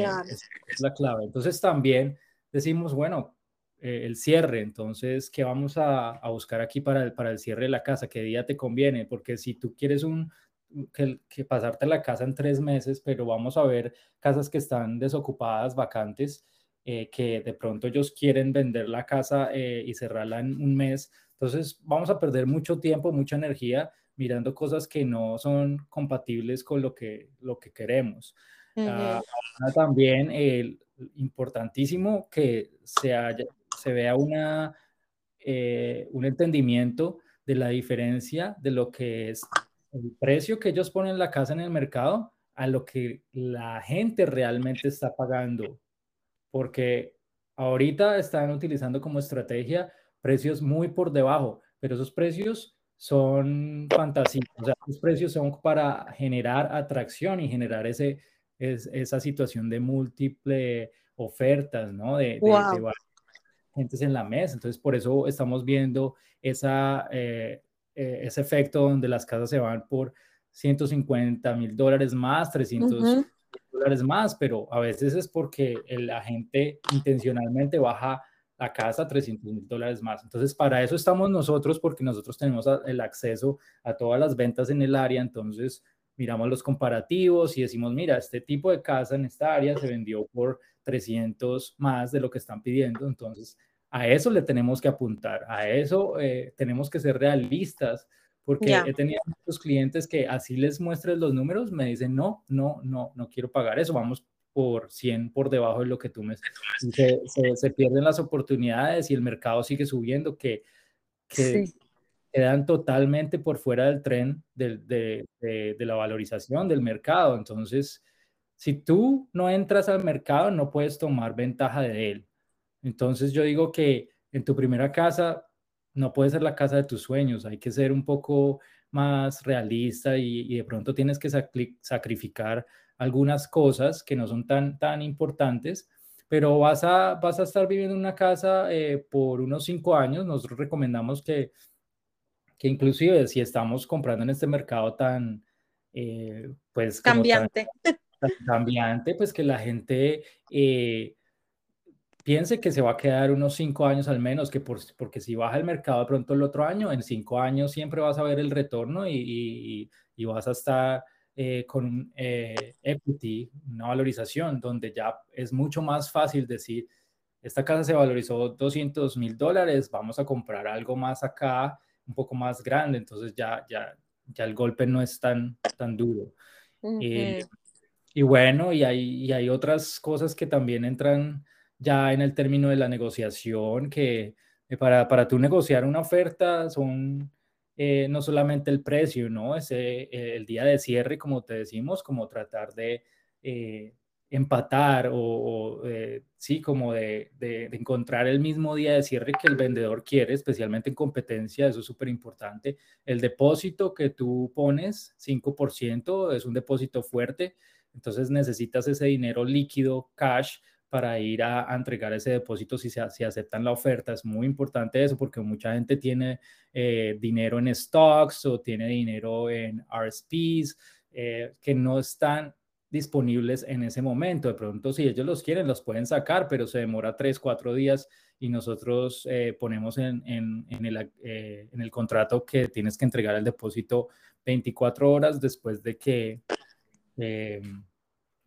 la clave. Entonces también decimos, bueno, el cierre, entonces, ¿qué vamos a, buscar aquí para el, para el cierre de la casa? ¿Qué día te conviene? Porque si tú quieres un, que, pasarte la casa en tres meses, pero vamos a ver casas que están desocupadas, vacantes, eh, que de pronto ellos quieren vender la casa eh, y cerrarla en un mes. Entonces vamos a perder mucho tiempo, mucha energía mirando cosas que no son compatibles con lo que, lo que queremos. Ah, también eh, importantísimo que se, haya, se vea una, un entendimiento de la diferencia de lo que es el precio que ellos ponen la casa en el mercado a lo que la gente realmente está pagando. Porque ahorita están utilizando como estrategia precios muy por debajo, pero esos precios son. O sea, esos precios son para generar atracción y generar ese, esa situación de múltiple ofertas, ¿no? De, de, gentes en la mesa. Entonces, por eso estamos viendo esa... Eh, eh, ese efecto donde las casas se van por 150 mil dólares más, 300 dólares más, pero a veces es porque la gente intencionalmente baja la casa 300 mil dólares más. Entonces, para eso estamos nosotros, porque nosotros tenemos el acceso a todas las ventas en el área, entonces miramos los comparativos y decimos, mira, este tipo de casa en esta área se vendió por 300 más de lo que están pidiendo, entonces a eso le tenemos que apuntar, a eso eh, tenemos que ser realistas, porque he tenido muchos clientes que así les muestres los números, me dicen, no, no, no, no quiero pagar eso, vamos por 100 por debajo de lo que tú me... Se, se, pierden las oportunidades y el mercado sigue subiendo, que, que quedan totalmente por fuera del tren de, de, de la valorización del mercado. Entonces, si tú no entras al mercado, no puedes tomar ventaja de él. Entonces yo digo que en tu primera casa no puede ser la casa de tus sueños, hay que ser un poco más realista y, de pronto tienes que sacrificar algunas cosas que no son tan, tan importantes, pero vas a, vas a estar viviendo en una casa eh, por unos cinco años. Nosotros recomendamos que, que inclusive si estamos comprando en este mercado tan, eh, pues... Cambiante. Cambiante, pues que la gente... Eh, piense que se va a quedar unos cinco años al menos, que por, porque si baja el mercado de pronto el otro año, en cinco años siempre vas a ver el retorno y, y, vas a estar eh, con eh, equity, una valorización, donde ya es mucho más fácil decir, esta casa se valorizó 200 mil dólares, vamos a comprar algo más acá, un poco más grande, entonces ya, ya, ya el golpe no es tan, tan duro. Eh, y bueno, y hay, y hay otras cosas que también entran ya en el término de la negociación, que eh, para, para tú negociar una oferta son eh, no solamente el precio, ¿no? Ese, eh, el día de cierre, como te decimos, como tratar de empatar o, sí, como de, de, encontrar el mismo día de cierre que el vendedor quiere, especialmente en competencia, eso es súper importante. El depósito que tú pones, 5%, es un depósito fuerte, entonces necesitas ese dinero líquido, cash, para ir a, entregar ese depósito si, se, aceptan la oferta. Es muy importante eso porque mucha gente tiene eh, dinero en stocks o tiene dinero en RSPs eh, que no están disponibles en ese momento. De pronto, si ellos los quieren, los pueden sacar, pero se demora tres, cuatro días y nosotros eh, ponemos en, el, contrato que tienes que entregar el depósito 24 horas después de que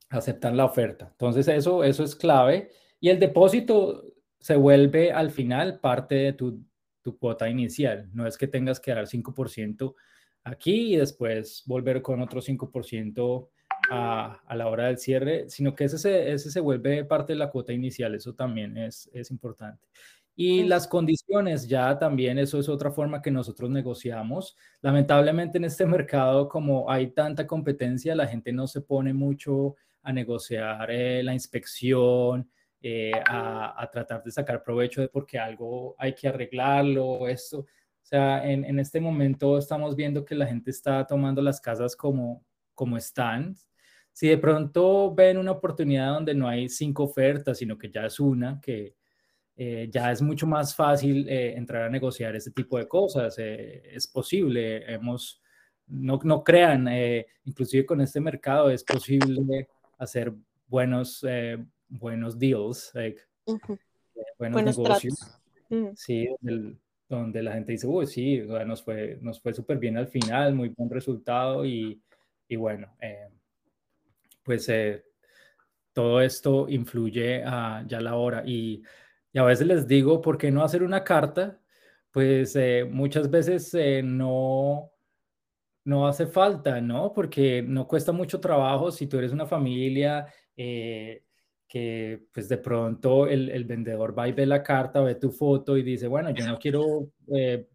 aceptan la oferta. Entonces eso, eso es clave. Y el depósito se vuelve al final parte de tu, tu cuota inicial. No es que tengas que dar 5% aquí y después volver con otro 5% a, a, la hora del cierre, sino que ese se, ese se vuelve parte de la cuota inicial. Eso también es, es importante. Y las condiciones, ya también eso es otra forma que nosotros negociamos. Lamentablemente en este mercado, como hay tanta competencia, la gente no se pone mucho a negociar eh, la inspección, eh, a, a, tratar de sacar provecho de porque algo hay que arreglarlo, esto. O sea, en, en, este momento estamos viendo que la gente está tomando las casas como, como están. Si de pronto ven una oportunidad donde no hay cinco ofertas, sino que ya es una, que eh, ya es mucho más fácil eh, entrar a negociar este tipo de cosas. Eh, es posible, hemos, no, no crean, eh, inclusive con este mercado es posible hacer buenos, buenos deals, like, uh -huh. buenos, buenos, negocios. Uh -huh. Sí, el, donde la gente dice, uy, sí, o sea, nos fue, nos fue súper bien al final, muy buen resultado y, y bueno, pues todo esto influye a ya la hora y y a veces les digo, ¿por qué no hacer una carta? Pues eh, muchas veces eh, no, no hace falta, ¿no? Porque no cuesta mucho trabajo si tú eres una familia eh, que pues de pronto el, el, vendedor va y ve la carta, ve tu foto y dice, bueno, yo no quiero eh,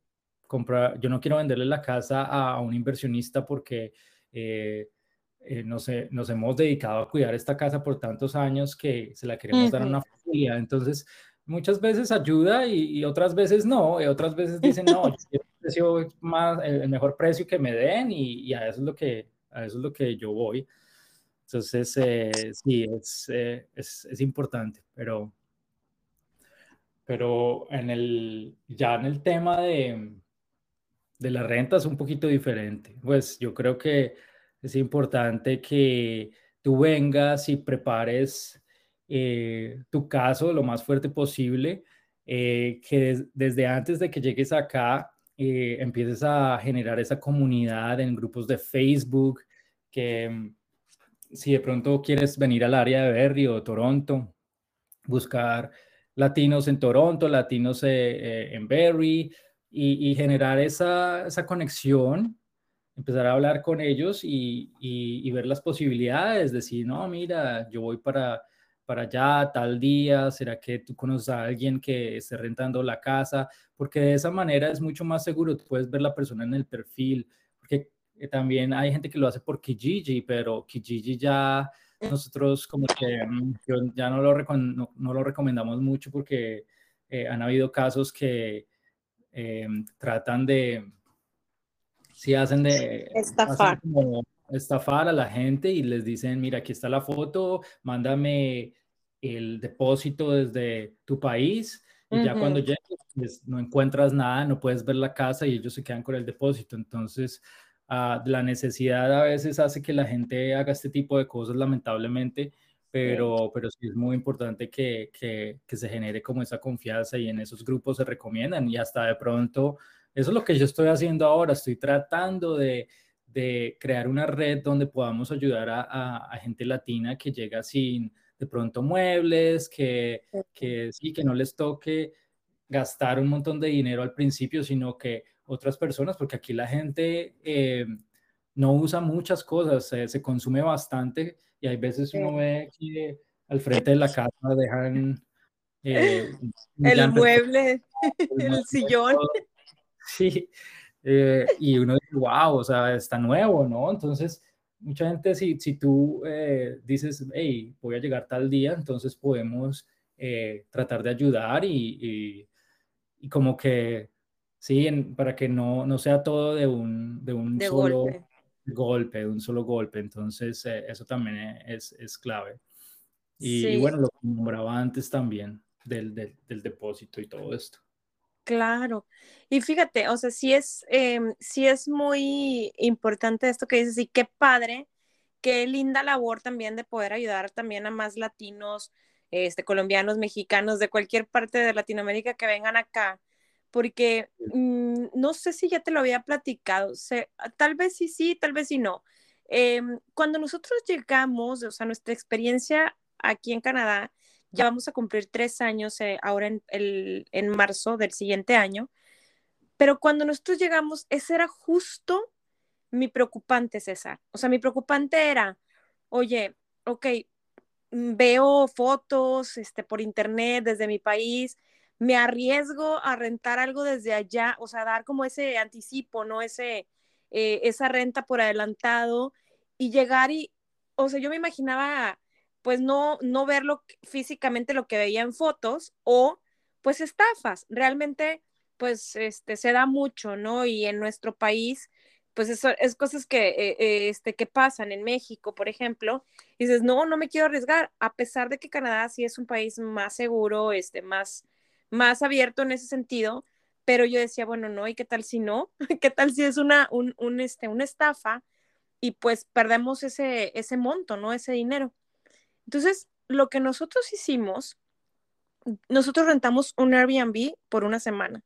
comprar, yo no quiero venderle la casa a, a un inversionista porque eh, eh, nos, nos, hemos dedicado a cuidar esta casa por tantos años que se la queremos uh -huh. dar a una familia. Entonces, muchas veces ayuda y, y, otras veces no, y otras veces dicen, no, yo precio más, el mejor precio que me den y, y, a, eso es lo que, a eso es lo que yo voy. Entonces, eh, sí, es, eh, es, es, importante, pero, pero en el, ya en el tema de, de la renta es un poquito diferente. Pues yo creo que es importante que tú vengas y prepares eh, tu caso lo más fuerte posible, eh, que des, desde antes de que llegues acá eh, empieces a generar esa comunidad en grupos de Facebook, que mm, si de pronto quieres venir al área de Berry o Toronto, buscar latinos en Toronto, latinos eh, en Berry y, y generar esa, esa, conexión, empezar a hablar con ellos y, y, y ver las posibilidades, decir, no, mira, yo voy para para allá tal día? ¿Será que tú conoces a alguien que esté rentando la casa? Porque de esa manera es mucho más seguro, tú puedes ver la persona en el perfil, porque eh, también hay gente que lo hace por Kijiji, pero Kijiji ya nosotros como que mm, ya no lo, no, no lo recomendamos mucho porque eh, han habido casos que eh, tratan de, si hacen de... Estafar. Hacen como, estafar a la gente y les dicen, mira, aquí está la foto, mándame el depósito desde tu país y uh -huh. ya cuando llegues pues, no encuentras nada, no puedes ver la casa y ellos se quedan con el depósito. Entonces, uh, la necesidad a veces hace que la gente haga este tipo de cosas, lamentablemente, pero, pero sí es muy importante que, que, que, se genere como esa confianza y en esos grupos se recomiendan y hasta de pronto, eso es lo que yo estoy haciendo ahora, estoy tratando de de crear una red donde podamos ayudar a, a, a, gente latina que llega sin de pronto muebles, que, que sí, que no les toque gastar un montón de dinero al principio, sino que otras personas, porque aquí la gente eh, no usa muchas cosas, eh, se consume bastante y hay veces uno ve que al frente de la casa dejan eh, el mueble, el, el sillón. Sí, eh, y uno dice, wow, o sea, está nuevo, ¿no? Entonces, mucha gente, si, si tú eh, dices, hey, voy a llegar tal día, entonces podemos eh, tratar de ayudar y, y, y, como que, sí, en, para que no, no sea todo de un, de un de solo golpe. golpe. de un solo golpe. Entonces, eh, eso también es, es clave. Y, sí. y, bueno, lo que nombraba antes también del, del, del depósito y todo esto. Claro. Y fíjate, o sea, sí es, eh, sí es muy importante esto que dices y qué padre, qué linda labor también de poder ayudar también a más latinos, este, colombianos, mexicanos, de cualquier parte de Latinoamérica que vengan acá, porque mmm, no sé si ya te lo había platicado, tal vez sí, sí, tal vez sí no. Em, cuando nosotros llegamos, o sea, nuestra experiencia aquí en Canadá, ya vamos a cumplir tres años eh, ahora en, el, en marzo del siguiente año, pero cuando nosotros llegamos, ese era justo mi preocupante, César. O sea, mi preocupante era, oye, ok, veo fotos este, por internet desde mi país, me arriesgo a rentar algo desde allá, o sea, dar como ese anticipo, ¿no? Ese, eh, esa renta por adelantado y llegar y, o sea, yo me imaginaba, pues no, no verlo físicamente lo que veía en fotos o pues estafas. Realmente, pues, este, se da mucho, ¿no? Y en nuestro país, pues eso es cosas que, eh, eh, este, que pasan en México, por ejemplo, y dices, no, no me quiero arriesgar, a pesar de que Canadá sí es un país más seguro, este, más, más abierto en ese sentido, pero yo decía, bueno, no, ¿y qué tal si no? ¿Qué tal si es una, un, un, este, una estafa y pues perdemos ese, ese monto, ¿no? Ese dinero. Entonces, lo que nosotros hicimos, nosotros rentamos un Airbnb por una semana.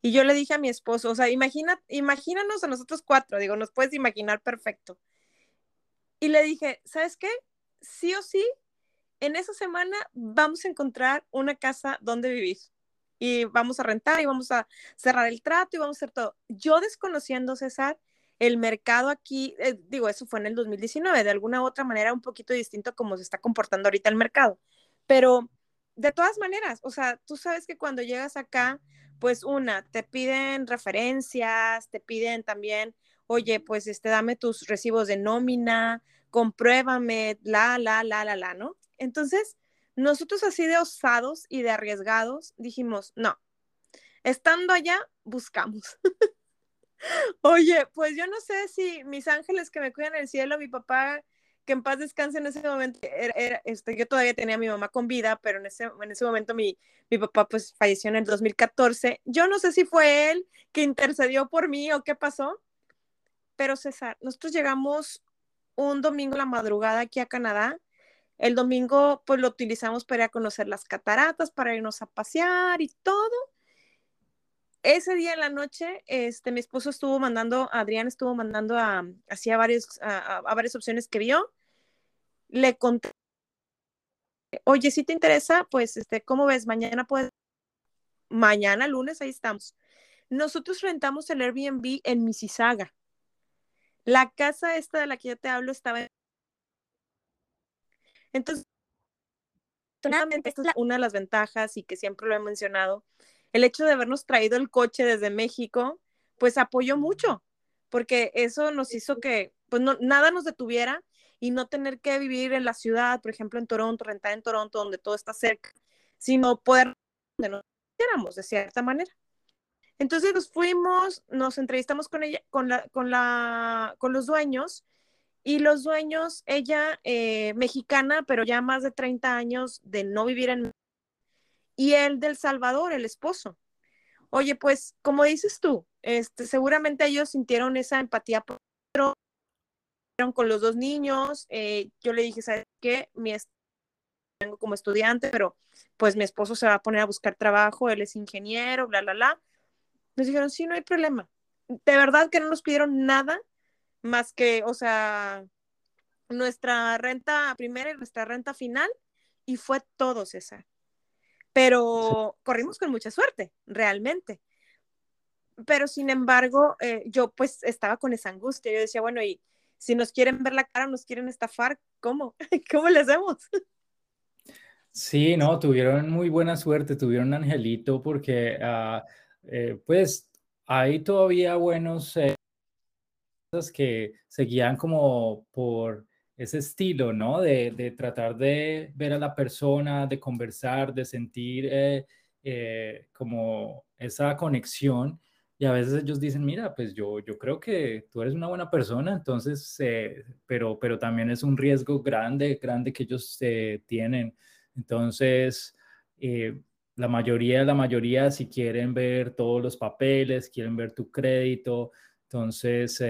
Y yo le dije a mi esposo, o sea, imagina, imagínanos a nosotros cuatro, digo, nos puedes imaginar perfecto. Y le dije, ¿sabes qué? Sí o sí, en esa semana vamos a encontrar una casa donde vivir. Y vamos a rentar y vamos a cerrar el trato y vamos a hacer todo. Yo desconociendo, César, el mercado aquí, eh, digo, eso fue en el 2019, de alguna u otra manera un poquito distinto a cómo se está comportando ahorita el mercado. Pero de todas maneras, o sea, tú sabes que cuando llegas acá, pues una, te piden referencias, te piden también, oye, pues este, dame tus recibos de nómina, compruébame, la, la, la, la, la, ¿no? Entonces, nosotros así de osados y de arriesgados dijimos, no, estando allá, buscamos. Oye, pues yo no sé si mis ángeles que me cuidan el cielo, mi papá que en paz descanse en ese momento, era, este, yo todavía tenía a mi mamá con vida, pero en ese, en ese momento mi, mi papá pues falleció en el 2014. Yo no sé si fue él que intercedió por mí o qué pasó, pero César, nosotros llegamos un domingo a la madrugada aquí a Canadá. El domingo pues lo utilizamos para ir a conocer las cataratas, para irnos a pasear y todo. Ese día en la noche, este, mi esposo estuvo mandando, Adrián estuvo mandando a, hacia varios, a, a varias opciones que vio le conté, oye, si te interesa, pues, este, ¿cómo ves? Mañana puedes, mañana lunes, ahí estamos. Nosotros rentamos el Airbnb en Mississauga. La casa esta de la que yo te hablo estaba en... Entonces, esta es una de las ventajas y que siempre lo he mencionado. El hecho de habernos traído el coche desde México, pues apoyó mucho, porque eso nos hizo que, pues no, nada nos detuviera y no tener que vivir en la ciudad, por ejemplo, en Toronto, rentar en Toronto, donde todo está cerca, sino poder donde nos quisiéramos, de cierta manera. Entonces nos fuimos, nos entrevistamos con ella, con la, con la, con los dueños, y los dueños, ella eh, mexicana, pero ya más de 30 años de no vivir en y él del Salvador, el esposo. Oye, pues, como dices tú, este, seguramente ellos sintieron esa empatía por con los dos niños. Eh, yo le dije, ¿sabes qué? Mi tengo como estudiante, pero pues mi esposo se va a poner a buscar trabajo, él es ingeniero, bla, bla, bla. Nos dijeron, sí, no hay problema. De verdad que no nos pidieron nada más que, o sea, nuestra renta primera y nuestra renta final, y fue todo, César. Pero corrimos con mucha suerte, realmente. Pero sin embargo, eh, yo pues estaba con esa angustia. Yo decía, bueno, y si nos quieren ver la cara, nos quieren estafar, ¿cómo? ¿Cómo les hacemos? Sí, no, tuvieron muy buena suerte, tuvieron un angelito porque, uh, eh, pues, hay todavía buenos eh, que seguían como por ese estilo, ¿no? De, de, tratar de ver a la persona, de conversar, de sentir eh, eh como esa conexión. Y a veces ellos dicen, mira, pues yo, yo creo que tú eres una buena persona, entonces, eh, pero, pero también es un riesgo grande, grande que ellos eh, tienen. Entonces, eh, la mayoría, la mayoría, si quieren ver todos los papeles, quieren ver tu crédito, entonces,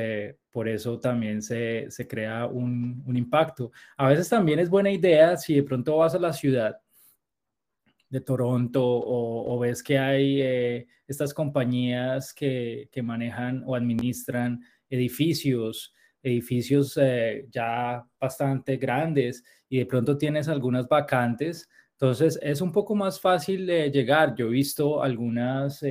por eso también se, se crea un, un impacto. A veces también es buena idea si de pronto vas a la ciudad de Toronto o, ves que hay eh, estas compañías que, manejan o administran edificios edificios eh, ya bastante grandes y de pronto tienes algunas vacantes, entonces es un poco más fácil llegar. Yo he visto algunas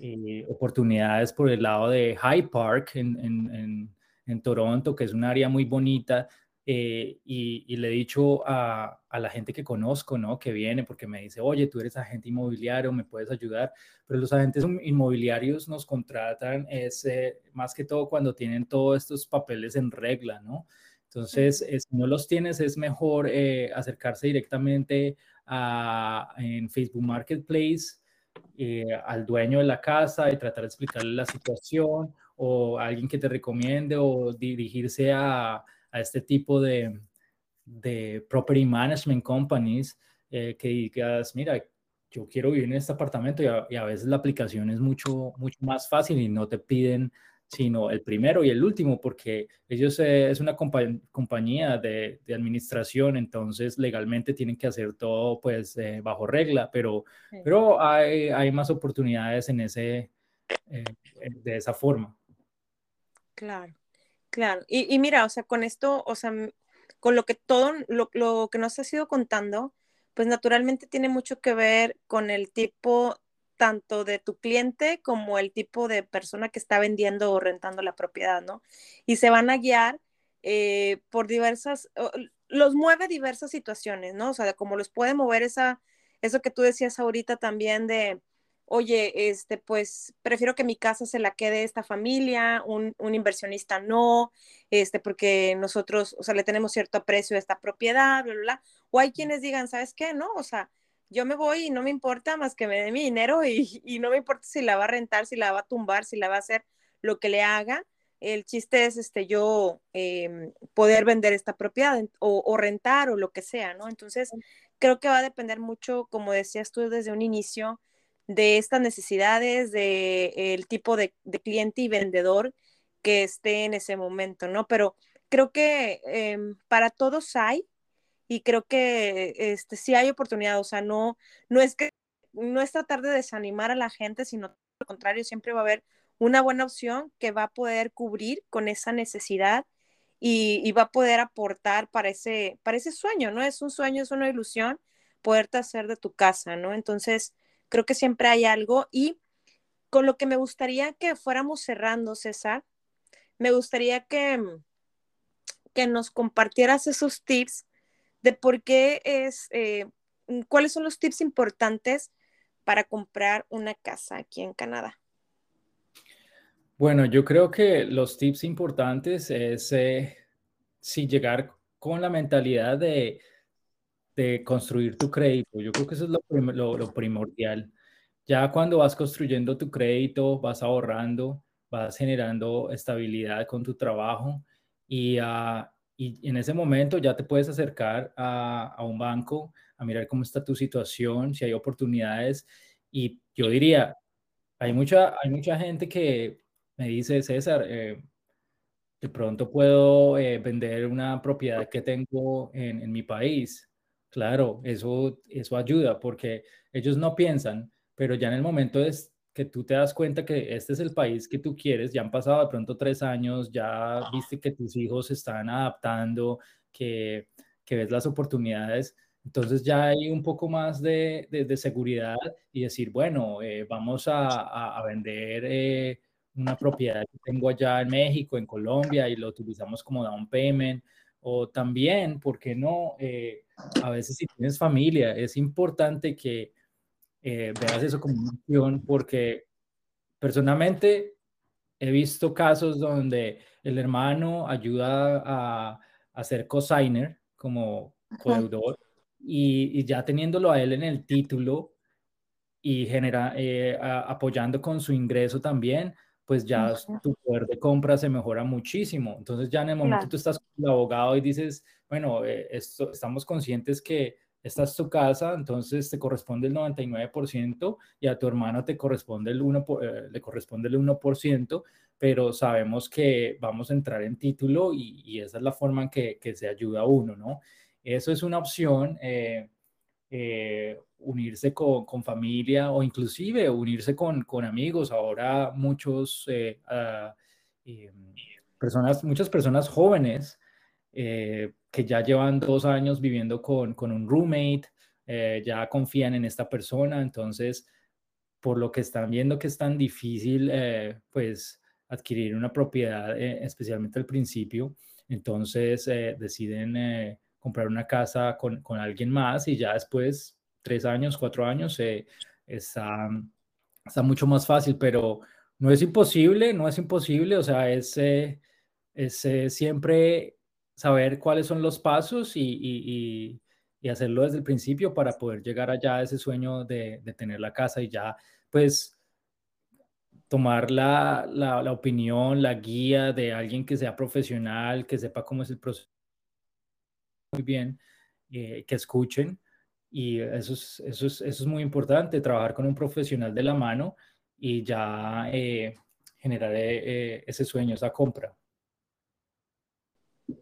eh, eh, oportunidades por el lado de High Park en, en, en, Toronto, que es un área muy bonita. y, y, le he dicho a, a, la gente que conozco, ¿no? Que viene porque me dice, oye, tú eres agente inmobiliario, me puedes ayudar. Pero los agentes inmobiliarios nos contratan es, más que todo cuando tienen todos estos papeles en regla, ¿no? Entonces, si no los tienes, es mejor eh, acercarse directamente a, en Facebook Marketplace eh, al dueño de la casa y tratar de explicarle la situación o a alguien que te recomiende o dirigirse a, a este tipo de, de property management companies eh, que digas, mira, yo quiero vivir en este apartamento y a, y a, veces la aplicación es mucho, mucho más fácil y no te piden sino el primero y el último, porque ellos eh, es una compañía de, de, administración, entonces legalmente tienen que hacer todo pues eh, bajo regla, pero, pero hay, hay, más oportunidades en ese, eh, de esa forma. Claro, claro. Y, y, mira, o sea, con esto, o sea, con lo que todo, lo, lo que nos has ido contando, pues naturalmente tiene mucho que ver con el tipo tanto de tu cliente como el tipo de persona que está vendiendo o rentando la propiedad, ¿no? Y se van a guiar eh, por diversas, los mueve diversas situaciones, ¿no? O sea, como los puede mover esa, eso que tú decías ahorita también de, oye, este, pues prefiero que mi casa se la quede esta familia, un, un, inversionista no, este, porque nosotros, o sea, le tenemos cierto aprecio a esta propiedad, bla, bla, bla. O hay quienes digan, ¿sabes qué? No, o sea, yo me voy y no me importa más que me dé mi dinero y, y, no me importa si la va a rentar, si la va a tumbar, si la va a hacer lo que le haga. El chiste es este, yo eh, poder vender esta propiedad o, o, rentar o lo que sea, ¿no? Entonces, creo que va a depender mucho, como decías tú desde un inicio, de estas necesidades, de el tipo de, de cliente y vendedor que esté en ese momento, ¿no? Pero creo que eh, para todos hay, y creo que este, sí hay oportunidad, o sea, no, no es que no es tratar de desanimar a la gente, sino al contrario, siempre va a haber una buena opción que va a poder cubrir con esa necesidad y, va a poder aportar para ese, para ese sueño, ¿no? Es un sueño, es una ilusión poderte hacer de tu casa, ¿no? Entonces, creo que siempre hay algo y con lo que me gustaría que fuéramos cerrando, César, me gustaría que, que nos compartieras esos tips de por qué es, eh, mm, cuáles son los tips importantes para comprar una casa aquí en Canadá. Bueno, yo creo que los tips importantes es eh, si llegar con la mentalidad de, de, construir tu crédito. Yo creo que eso es lo, lo, primordial. Ya cuando vas construyendo tu crédito, vas ahorrando, vas generando estabilidad con tu trabajo y, uh, y en ese momento ya te puedes acercar a, a, un banco a mirar cómo está tu situación, si hay oportunidades. Y yo diría, hay mucha, hay mucha gente que me dice, César, eh, de pronto puedo eh, vender una propiedad que tengo en, en, mi país. Claro, eso, eso ayuda porque ellos no piensan, pero ya en el momento es que tú te das cuenta que este es el país que tú quieres, ya han pasado de pronto tres años, ya viste que tus hijos se están adaptando, que, que ves las oportunidades, entonces ya hay un poco más de, de, de seguridad y decir, bueno, eh, vamos a, a, a vender eh, una propiedad que tengo allá en México, en Colombia, y lo utilizamos como down payment. O también, ¿por qué no? Eh, a veces si tienes familia, es importante que eh, veas eso como una opción, porque personalmente he visto casos donde el hermano ayuda a, a ser cosigner como codeudor y, y, ya teniéndolo a él en el título y genera, eh, a, apoyando con su ingreso también, pues ya tu poder de compra se mejora muchísimo. Entonces ya en el momento claro. tú estás con el abogado y dices, bueno, eh, esto, estamos conscientes que esta es tu casa, entonces te corresponde el 99% y a tu hermano te corresponde el 1, eh, le corresponde el 1%, pero sabemos que vamos a entrar en título y, y esa es la forma en que, que, se ayuda a uno, ¿no? Eso es una opción, eh, eh, unirse con, con, familia o inclusive unirse con, con amigos. Ahora muchos uh, personas, muchas personas jóvenes que ya llevan dos años viviendo con, con un roommate, ya confían en esta persona, entonces por lo que están viendo que es tan difícil, pues adquirir una propiedad, especialmente al principio, entonces deciden comprar una casa con, con, alguien más y ya después, tres años, cuatro años, está, está mucho más fácil, pero no es imposible, no es imposible, o sea, es, eh, es eh, siempre saber cuáles son los pasos y, hacerlo desde el principio para poder llegar allá a ese sueño de, tener la casa y ya, pues, tomar la, opinión, la guía de alguien que sea profesional, que sepa cómo es el proceso muy bien, eh, que escuchen. Y eso es, eso, es, eso es muy importante, trabajar con un profesional de la mano y ya eh, generar eh, ese sueño, esa compra.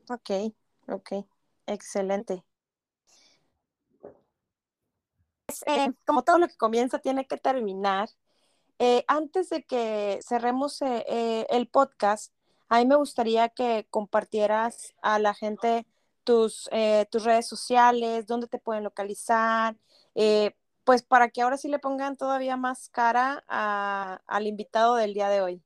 Ok, ok, excelente. Eh, como todo lo que comienza tiene que terminar. antes de que cerremos el podcast, a mí me gustaría que compartieras a la gente tus, tus redes sociales, dónde te pueden localizar, pues para que ahora sí le pongan todavía más cara al invitado del día de hoy.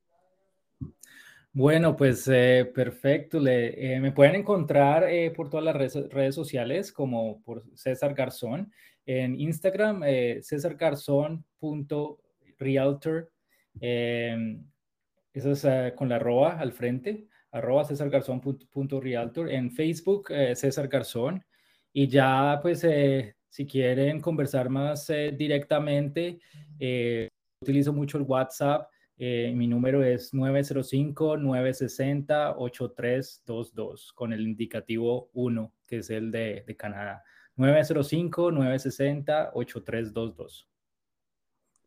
Bueno, pues eh, perfecto. Eh, me pueden encontrar eh, por todas las redes, sociales como por César Garzón. En Instagram, cesargarzón.realtor. Em, eso es con la arroba al frente, arroba cesargarzón.realtor. En Facebook, César Garzón. Y ya pues si quieren conversar más directamente, utilizo mucho el WhatsApp. Eh, mi número es 905-960-8322 con el indicativo 1, que es el de, de Canadá. 905-960-8322.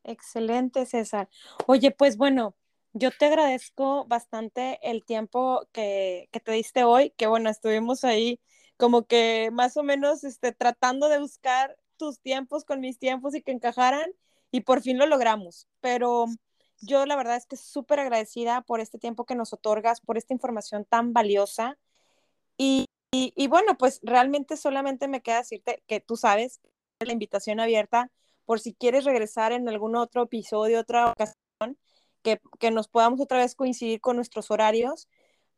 Excelente, César. Oye, pues bueno, yo te agradezco bastante el tiempo que, que te diste hoy, que bueno, estuvimos ahí como que más o menos este, tratando de buscar tus tiempos con mis tiempos y que encajaran y por fin lo logramos. Pero yo la verdad es que súper agradecida por este tiempo que nos otorgas, por esta información tan valiosa. Y, y, bueno, pues realmente solamente me queda decirte que tú sabes la invitación abierta por si quieres regresar en algún otro episodio, otra ocasión, que, que nos podamos otra vez coincidir con nuestros horarios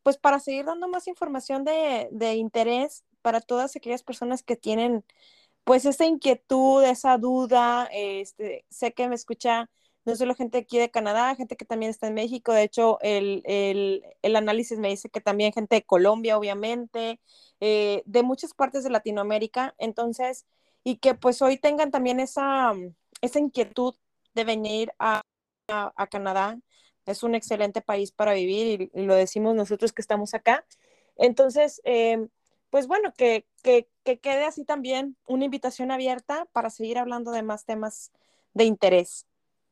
pues para seguir dando más información de, de interés para todas aquellas personas que tienen pues esa inquietud, esa duda, este, sé que me escucha no solo gente aquí de Canadá, gente que también está en México, de hecho el, el, el análisis me dice que también gente de Colombia, obviamente, eh, de muchas partes de Latinoamérica, entonces, y que pues hoy tengan también esa, esa inquietud de venir a, a, Canadá, es un excelente país para vivir y, lo decimos nosotros que estamos acá. Entonces, eh, pues bueno, que, que, que, quede así también una invitación abierta para seguir hablando de más temas de interés.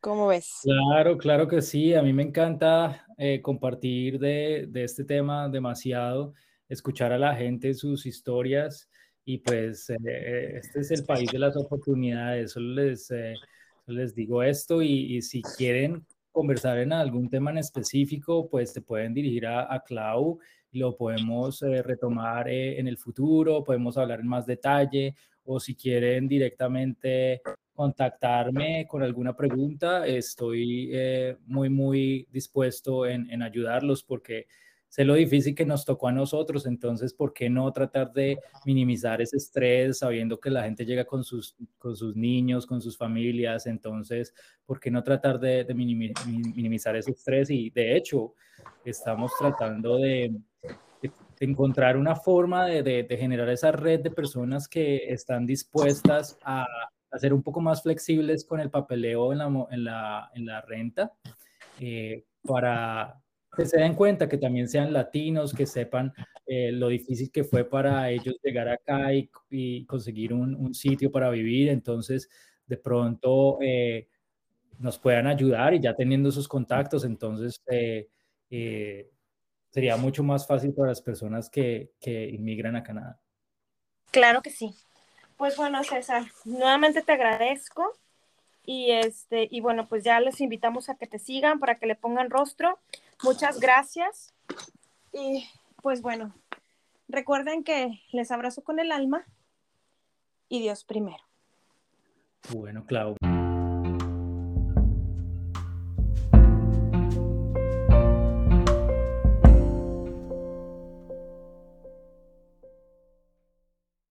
¿Cómo ves? Claro, claro que sí. A mí me encanta eh, compartir de, este tema demasiado, escuchar a la gente sus historias y pues eh, este es el país de las oportunidades. Solo les, eh, les digo esto y, si quieren conversar en algún tema en específico, pues se pueden dirigir a, Clau lo podemos eh, retomar eh, en el futuro, podemos hablar en más detalle o si quieren directamente contactarme con alguna pregunta, estoy eh, muy, muy dispuesto en, en ayudarlos porque sé lo difícil que nos tocó a nosotros, entonces, ¿por qué no tratar de minimizar ese estrés sabiendo que la gente llega con sus, con sus niños, con sus familias? Entonces, ¿por qué no tratar de, de minimizar ese estrés? Y de hecho, estamos tratando de, de encontrar una forma de, de, generar esa red de personas que están dispuestas a, a ser un poco más flexibles con el papeleo en la, en la, en la renta eh, para que se den cuenta que también sean latinos, que sepan eh, lo difícil que fue para ellos llegar acá y, y conseguir un, un, sitio para vivir. Entonces, de pronto eh, nos puedan ayudar y ya teniendo esos contactos, entonces eh, eh, sería mucho más fácil para las personas que, que inmigran a Canadá. Claro que sí. Pues bueno, César, nuevamente te agradezco y este y bueno, pues ya les invitamos a que te sigan para que le pongan rostro Muchas gracias Y pues bueno, recuerden que les abrazo con el alma y Dios primero. Bueno, Clau.